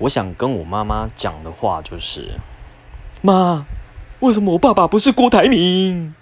我想跟我妈妈讲的话就是妈为什么我爸爸不是郭台铭？